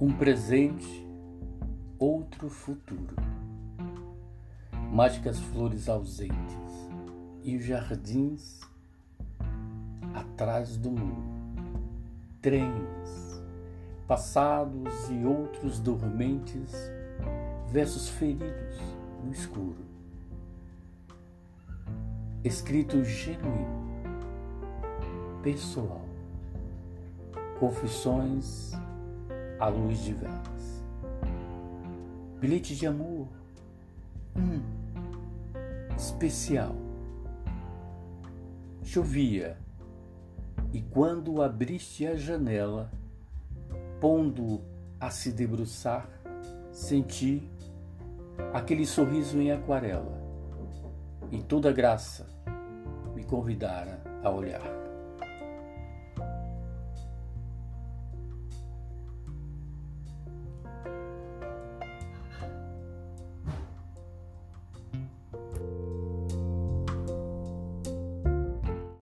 Um presente, outro futuro. Mágicas flores ausentes e os jardins atrás do muro. Trens, passados e outros dormentes, versos feridos no escuro. Escrito genuíno, pessoal. Confissões à luz de velas. Bilhete de amor. Hum, especial. Chovia, e quando abriste a janela, pondo a se debruçar, senti aquele sorriso em aquarela, e toda graça me convidara a olhar.